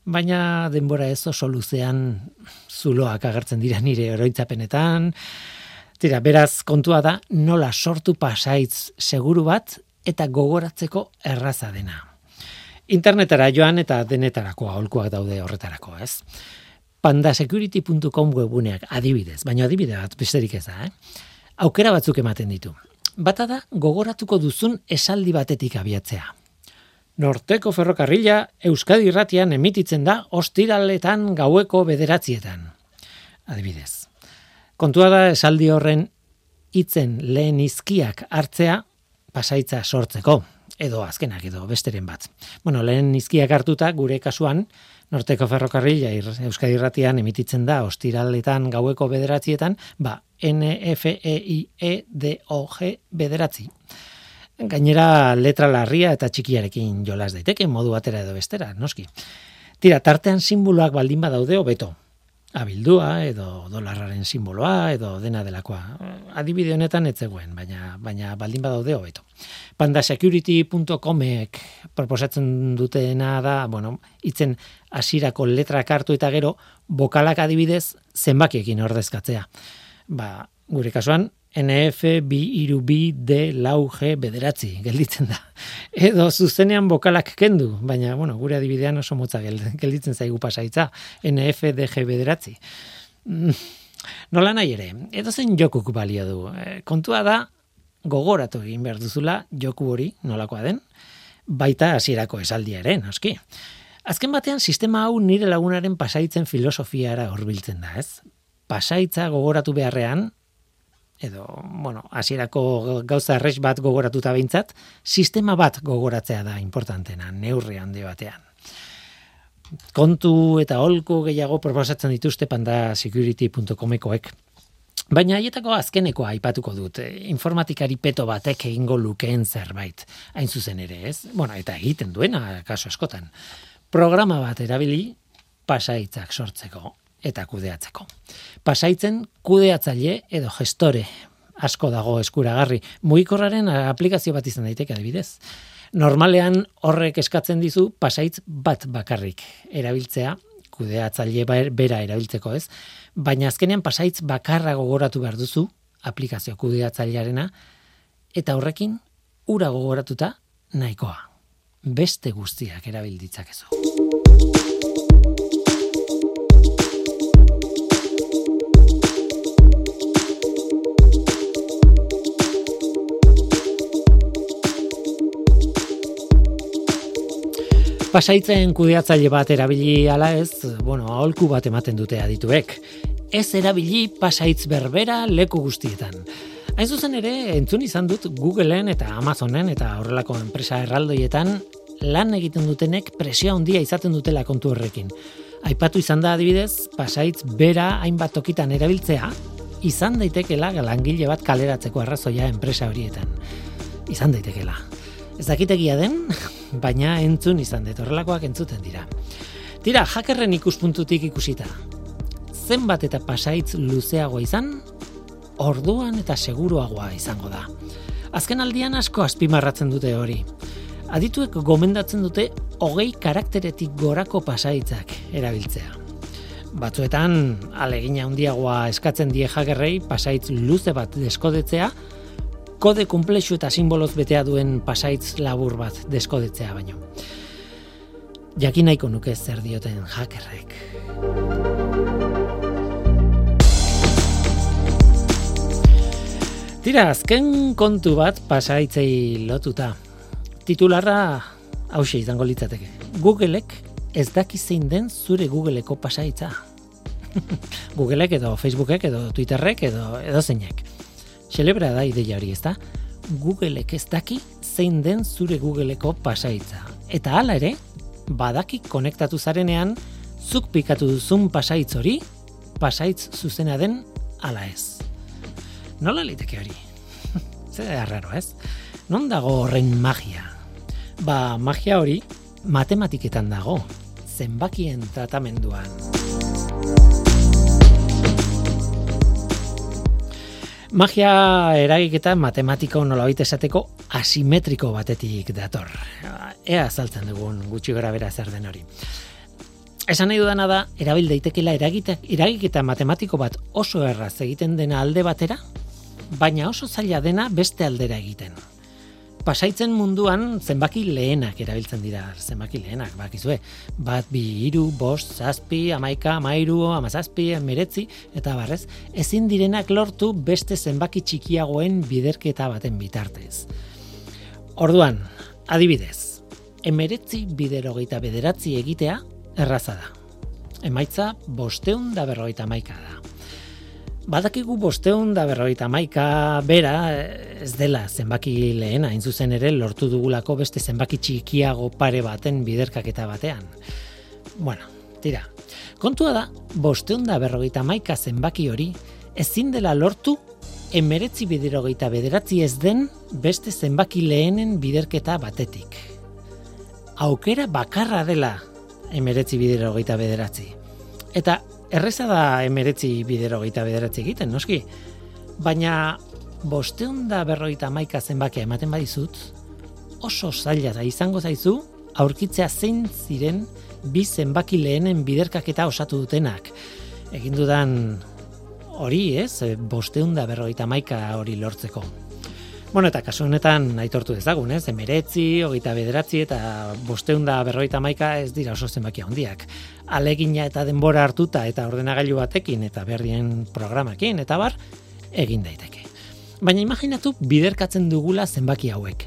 Baina denbora ez oso luzean zuloak agertzen dira nire oroitzapenetan. Tira, beraz kontua da nola sortu pasaitz seguru bat eta gogoratzeko erraza dena. Internetara joan eta denetarako aholkuak daude horretarako, ez? pandasecurity.com webuneak adibidez, baina adibide bat besterik ez da, eh? Aukera batzuk ematen ditu. Bata da gogoratuko duzun esaldi batetik abiatzea. Norteko ferrokarrila Euskadi Irratian emititzen da ostiraletan gaueko bederatzietan. Adibidez. Kontua da esaldi horren hitzen lehen izkiak hartzea pasaitza sortzeko edo azkenak edo besteren bat. Bueno, lehen izkiak hartuta gure kasuan Norteko ferrokarrila Euskadi Irratian emititzen da ostiraletan gaueko bederatzietan, ba, N, F, E, I, E, D, O, G, bederatzi. Gainera letra larria eta txikiarekin jolas daiteke, modu batera edo bestera, noski. Tira, tartean simboloak baldin badaude hobeto. abildua edo dolarraren simboloa edo dena delakoa. Adibide honetan ez zegoen, baina baina baldin badaude hobeto. pandasecurity.comek proposatzen dutena da, bueno, itzen hasirako letrak hartu eta gero bokalak adibidez zenbakiekin ordezkatzea. Ba, gure kasuan NF bi iru bi D lau G bederatzi gelditzen da. Edo zuzenean bokalak kendu, baina bueno, gure adibidean oso motza gelditzen zaigu pasaitza NF D G bederatzi. Mm, nola nahi ere, edo zen jokuk balio du. E, kontua da, gogoratu egin behar duzula joku hori nolakoa den, baita hasierako esaldia ere, noski. Azken batean, sistema hau nire lagunaren pasaitzen filosofiara horbiltzen da, ez? Pasaitza gogoratu beharrean, edo, bueno, hasierako gauza errex bat gogoratuta behintzat, sistema bat gogoratzea da importantena, neurri handi batean. Kontu eta holku gehiago proposatzen dituzte panda security.comekoek. Baina haietako azkeneko aipatuko dut, eh, informatikari peto batek egingo lukeen zerbait, hain zuzen ere, ez? Bueno, eta egiten duena, kaso askotan. Programa bat erabili pasaitzak sortzeko eta kudeatzeko. Pasaitzen kudeatzaile edo gestore asko dago eskuragarri. Mugikorraren aplikazio bat izan daiteke adibidez. Normalean horrek eskatzen dizu pasaitz bat bakarrik erabiltzea, kudeatzaile bera erabiltzeko ez, baina azkenean pasaitz bakarra gogoratu behar duzu aplikazio kudeatzailearena eta horrekin ura gogoratuta nahikoa. Beste guztiak erabilditzakezu. Pasaitzen kudeatzaile bat erabili ala ez, bueno, aholku bat ematen dute adituek. Ez erabili pasaitz berbera leku guztietan. Hain zuzen ere, entzun izan dut Googleen eta Amazonen eta horrelako enpresa erraldoietan lan egiten dutenek presio handia izaten dutela kontu horrekin. Aipatu izan da adibidez, pasaitz bera hainbat tokitan erabiltzea, izan daitekela langile bat kaleratzeko arrazoia enpresa horietan. Izan daitekela. Ez dakitegia den, baina entzun izan dut, horrelakoak entzuten dira. Tira, hackerren ikuspuntutik ikusita. Zenbat eta pasaitz luzeago izan, orduan eta seguruagoa izango da. Azken aldian asko azpimarratzen dute hori. Adituek gomendatzen dute hogei karakteretik gorako pasaitzak erabiltzea. Batzuetan, alegina handiagoa eskatzen die hackerrei pasaitz luze bat deskodetzea, kode komplexu eta simboloz betea duen pasaitz labur bat deskodetzea baino. Jakin nahiko nuke zer dioten hackerrek. Tira, azken kontu bat pasaitzei lotuta. Titularra hause izango litzateke. Googleek ez daki zein den zure Googleeko pasaitza. Googleek edo Facebookek edo Twitterrek edo edo zeinek. Celebra da ideia hori, ezta? Googleek ez daki zein den zure Googleeko pasaitza. Eta hala ere, badaki konektatu zarenean, zuk pikatu duzun pasaitz hori, pasaitz zuzena den ala ez. Nola liteke hori? Zer arraro, ez? Non dago horrein magia? Ba, magia hori matematiketan dago, zenbakien tratamenduan. Magia eragiketa matematiko nolabait esateko asimetriko batetik dator. Ea azaltzen dugun gutxi gara bera zer den hori. Esan nahi dudana da, erabil daitekela eragiketa matematiko bat oso erraz egiten dena alde batera, baina oso zaila dena beste aldera egiten pasaitzen munduan zenbaki lehenak erabiltzen dira, zenbaki lehenak, bakizue. Bat, bi, iru, bost, zazpi, amaika, amairu, amazazpi, emeretzi, eta barrez, ezin direnak lortu beste zenbaki txikiagoen biderketa baten bitartez. Orduan, adibidez, emeretzi biderogeita bederatzi egitea erraza da. Emaitza, bosteun da berrogeita maika da. Badakigu bosteun da berroita maika bera ez dela zenbaki lehen hain zuzen ere lortu dugulako beste zenbaki txikiago pare baten biderkaketa batean. Bueno, tira, kontua da bosteun da berrogeita maika zenbaki hori ezin dela lortu emeretzi biderogeita bederatzi ez den beste zenbaki lehenen biderketa batetik. Aukera bakarra dela emeretzi biderogeita bederatzi. Eta erreza da emeretzi bidero geita bederatzi egiten, noski? Baina bosteun da berroita maika zenbakia ematen badizut, oso zaila da izango zaizu, aurkitzea zein ziren bi zenbaki lehenen biderkaketa osatu dutenak. Egin dudan hori, ez, bosteun da berroita maika hori lortzeko. Bueno, eta kasu honetan aitortu dezagun, ez? Emeretzi, hogeita bederatzi eta bosteun da berroita maika ez dira oso zenbaki handiak. Alegina eta denbora hartuta eta ordenagailu batekin eta berdien programakin eta bar, egin daiteke. Baina imaginatu biderkatzen dugula zenbaki hauek.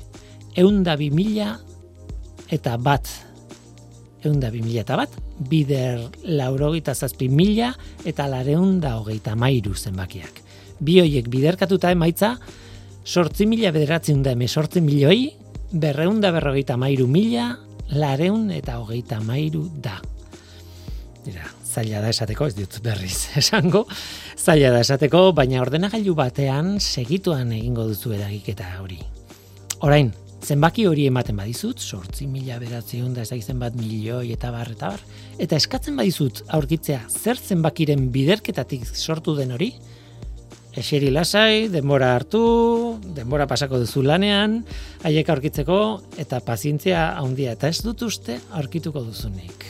Eunda bi mila eta bat eunda bi mila eta bat, bider laurogita zazpi mila eta lareunda hogeita mairu zenbakiak. Bi hoiek biderkatuta emaitza, sortzi mila bederatzen da sortzi milioi, berreunda berrogeita mairu mila, lareun eta hogeita mairu da. Dira, zaila da esateko, ez dut berriz esango, zaila da esateko, baina ordenagailu batean segituan egingo duzu eragiketa hori. Orain, zenbaki hori ematen badizut, sortzi mila beratzeun da ezagizten bat milioi eta bar, eta bar, eta eskatzen badizut aurkitzea zer zenbakiren biderketatik sortu den hori, eseri lasai, denbora hartu, denbora pasako duzu lanean, haiek aurkitzeko, eta pazientzia handia eta ez dut uste aurkituko duzunik.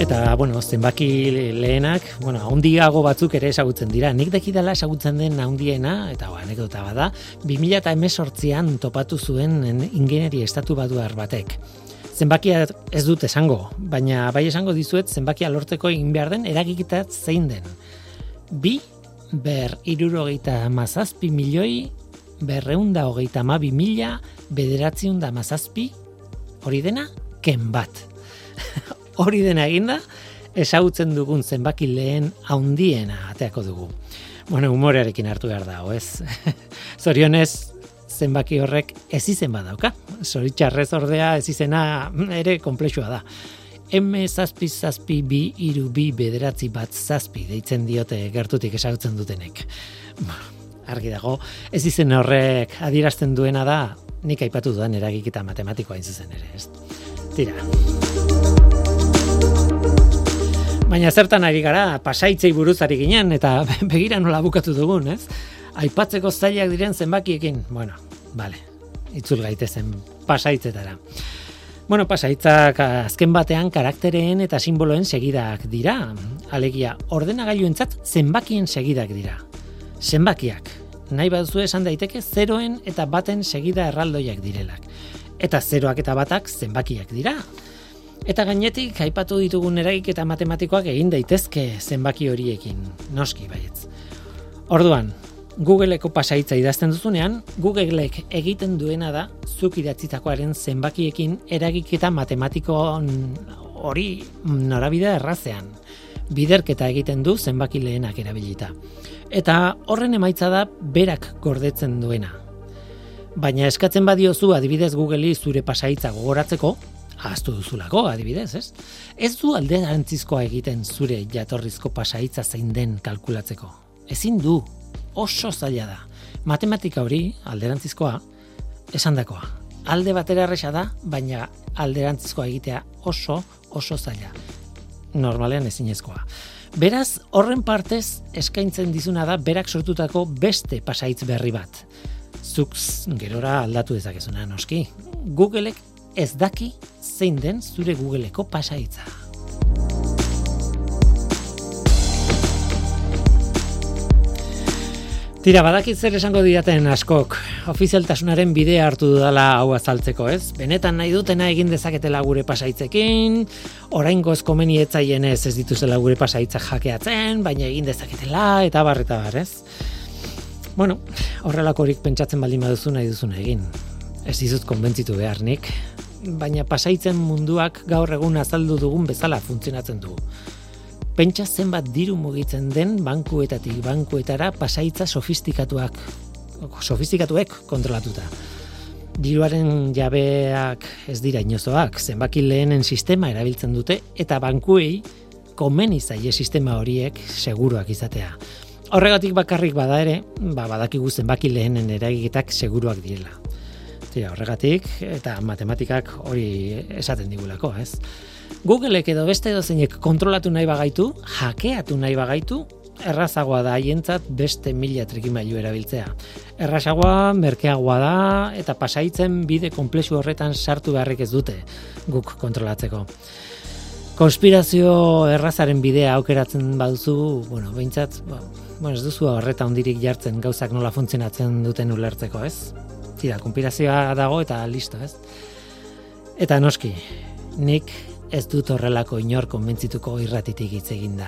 Eta, bueno, zenbaki lehenak, bueno, haundiago batzuk ere esagutzen dira. Nik dekidala esagutzen den haundiena, eta ba, anekdota bada, 2000 eta emezortzian topatu zuen ingeneri estatu baduar batek. Zenbakia ez dut esango, baina bai esango dizuet zenbakia lortzeko egin behar den eragikitat zein den. Bi, ber, irurogeita mazazpi milioi, berreunda hogeita ma bi mila, bederatziunda mazazpi, hori dena, ken bat. hori dena eginda, ezagutzen dugun zenbaki lehen haundiena ateako dugu. Bueno, humorearekin hartu behar da, ez? Zorionez, zenbaki horrek ez izen badauka. Zoritxarrez ordea ez izena ere komplexua da. M zazpi zazpi bi iru bi bederatzi bat zazpi deitzen diote gertutik esagutzen dutenek. Argi dago, ez izen horrek adierazten duena da, nik aipatu dudan eragik eta matematikoa izuzen ere, ez? Tira. Baina zertan ari gara, pasaitzei buruzari ginen, eta begira nola bukatu dugun, ez? Aipatzeko zailak diren zenbakiekin, bueno, bale, itzul gaitezen pasaitzetara. Bueno, pasaitzak azken batean karaktereen eta simboloen segidak dira. Alegia, ordenagailuentzat zenbakien segidak dira. Zenbakiak, nahi baduzu esan daiteke zeroen eta baten segida erraldoiak direlak. Eta zeroak eta batak zenbakiak dira. Eta gainetik aipatu ditugun eraik eta matematikoak egin daitezke zenbaki horiekin, noski baietz. Orduan, Googleeko pasaitza idazten duzunean, Googleek egiten duena da zuk idatzitakoaren zenbakiekin eragiketa matematiko hori norabide errazean. Biderketa egiten du zenbaki lehenak erabilita. Eta horren emaitza da berak gordetzen duena. Baina eskatzen badiozu adibidez Googleei zure pasaitza gogoratzeko, ahaztu duzulako, adibidez, ez? Ez du alderantzizkoa egiten zure jatorrizko pasaitza zein den kalkulatzeko. Ezin du, oso zaila da. Matematika hori, alderantzizkoa, esandakoa. Alde batera erresa da, baina alderantzizkoa egitea oso, oso zaila. Normalean ezinezkoa. Beraz, horren partez eskaintzen dizuna da berak sortutako beste pasaitz berri bat. Zuk gerora aldatu dezakezuna noski. Googleek ez daki zein den zure Googleeko pasaitza. Tira, badakit zer esango diaten askok, ofizialtasunaren bidea hartu dudala hau azaltzeko, ez? Benetan nahi dutena egin dezaketela gure pasaitzekin, oraingo ez komeni etzaien ez ez dituzela gure pasaitza jakeatzen, baina egin dezaketela, eta barreta bar, ez? Bueno, horrelakorik pentsatzen baldin baduzu nahi duzuna egin. Ez dizut konbentzitu beharnik, baina pasaitzen munduak gaur egun azaldu dugun bezala funtzionatzen du. Pentsa zenbat diru mugitzen den bankuetatik bankuetara pasaitza sofistikatuak sofistikatuek kontrolatuta. Diruaren jabeak ez dira inozoak, zenbaki lehenen sistema erabiltzen dute eta bankuei komeni zaie sistema horiek seguruak izatea. Horregatik bakarrik bada ere, ba, badakigu zenbaki lehenen eragiketak seguruak direla Tira, horregatik, eta matematikak hori esaten digulako, ez? Googleek edo beste dozeinek kontrolatu nahi bagaitu, hakeatu nahi bagaitu, errazagoa da haientzat beste mila trikimailu erabiltzea. Errazagoa, merkeagoa da, eta pasaitzen bide komplexu horretan sartu beharrik ez dute guk kontrolatzeko. Konspirazio errazaren bidea aukeratzen baduzu, bueno, behintzat, ba, bueno, ez duzu horreta ondirik jartzen gauzak nola funtzionatzen duten ulertzeko, ez? Tira, konspirazioa dago eta listo, ez? Eta noski, nik ez dut horrelako inor konbentzituko irratitik hitz egin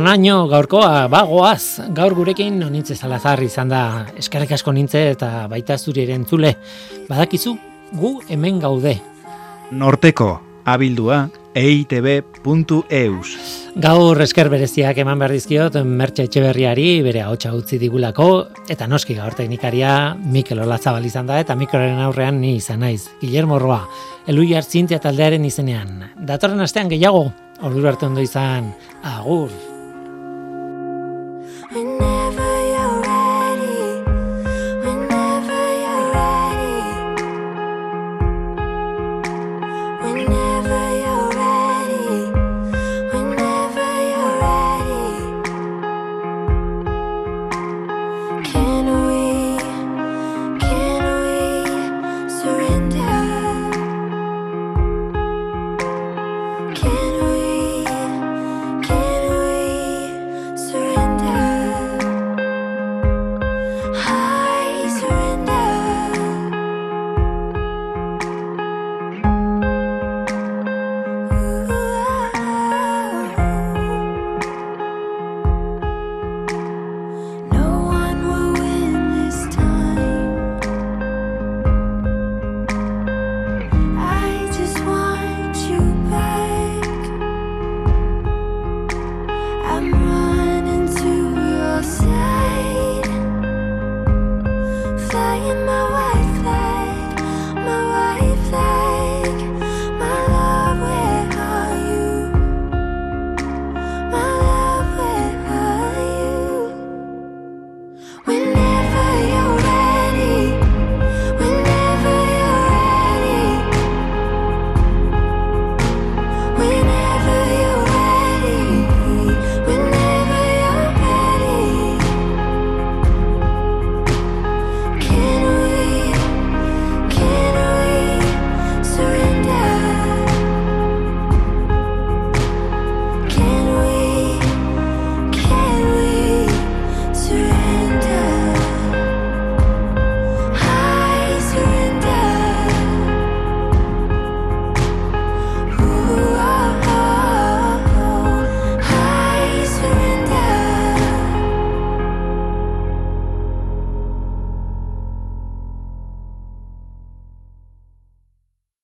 onaino gaurkoa, bagoaz, gaur gurekin onintze salazar izan da eskarek asko nintze eta baita zuri ere entzule. Badakizu, gu hemen gaude. Norteko, abildua, eitb.eus. Gaur esker bereziak eman behar dizkiot Mertxe Etxeberriari bere ahotsa utzi digulako eta noski gaur teknikaria Mikel Olazabal izan da eta mikroren aurrean ni izan naiz. Guillermo Roa, Eluiar Zintia taldearen izenean. Datorren astean gehiago, ordu arte ondo izan, agur.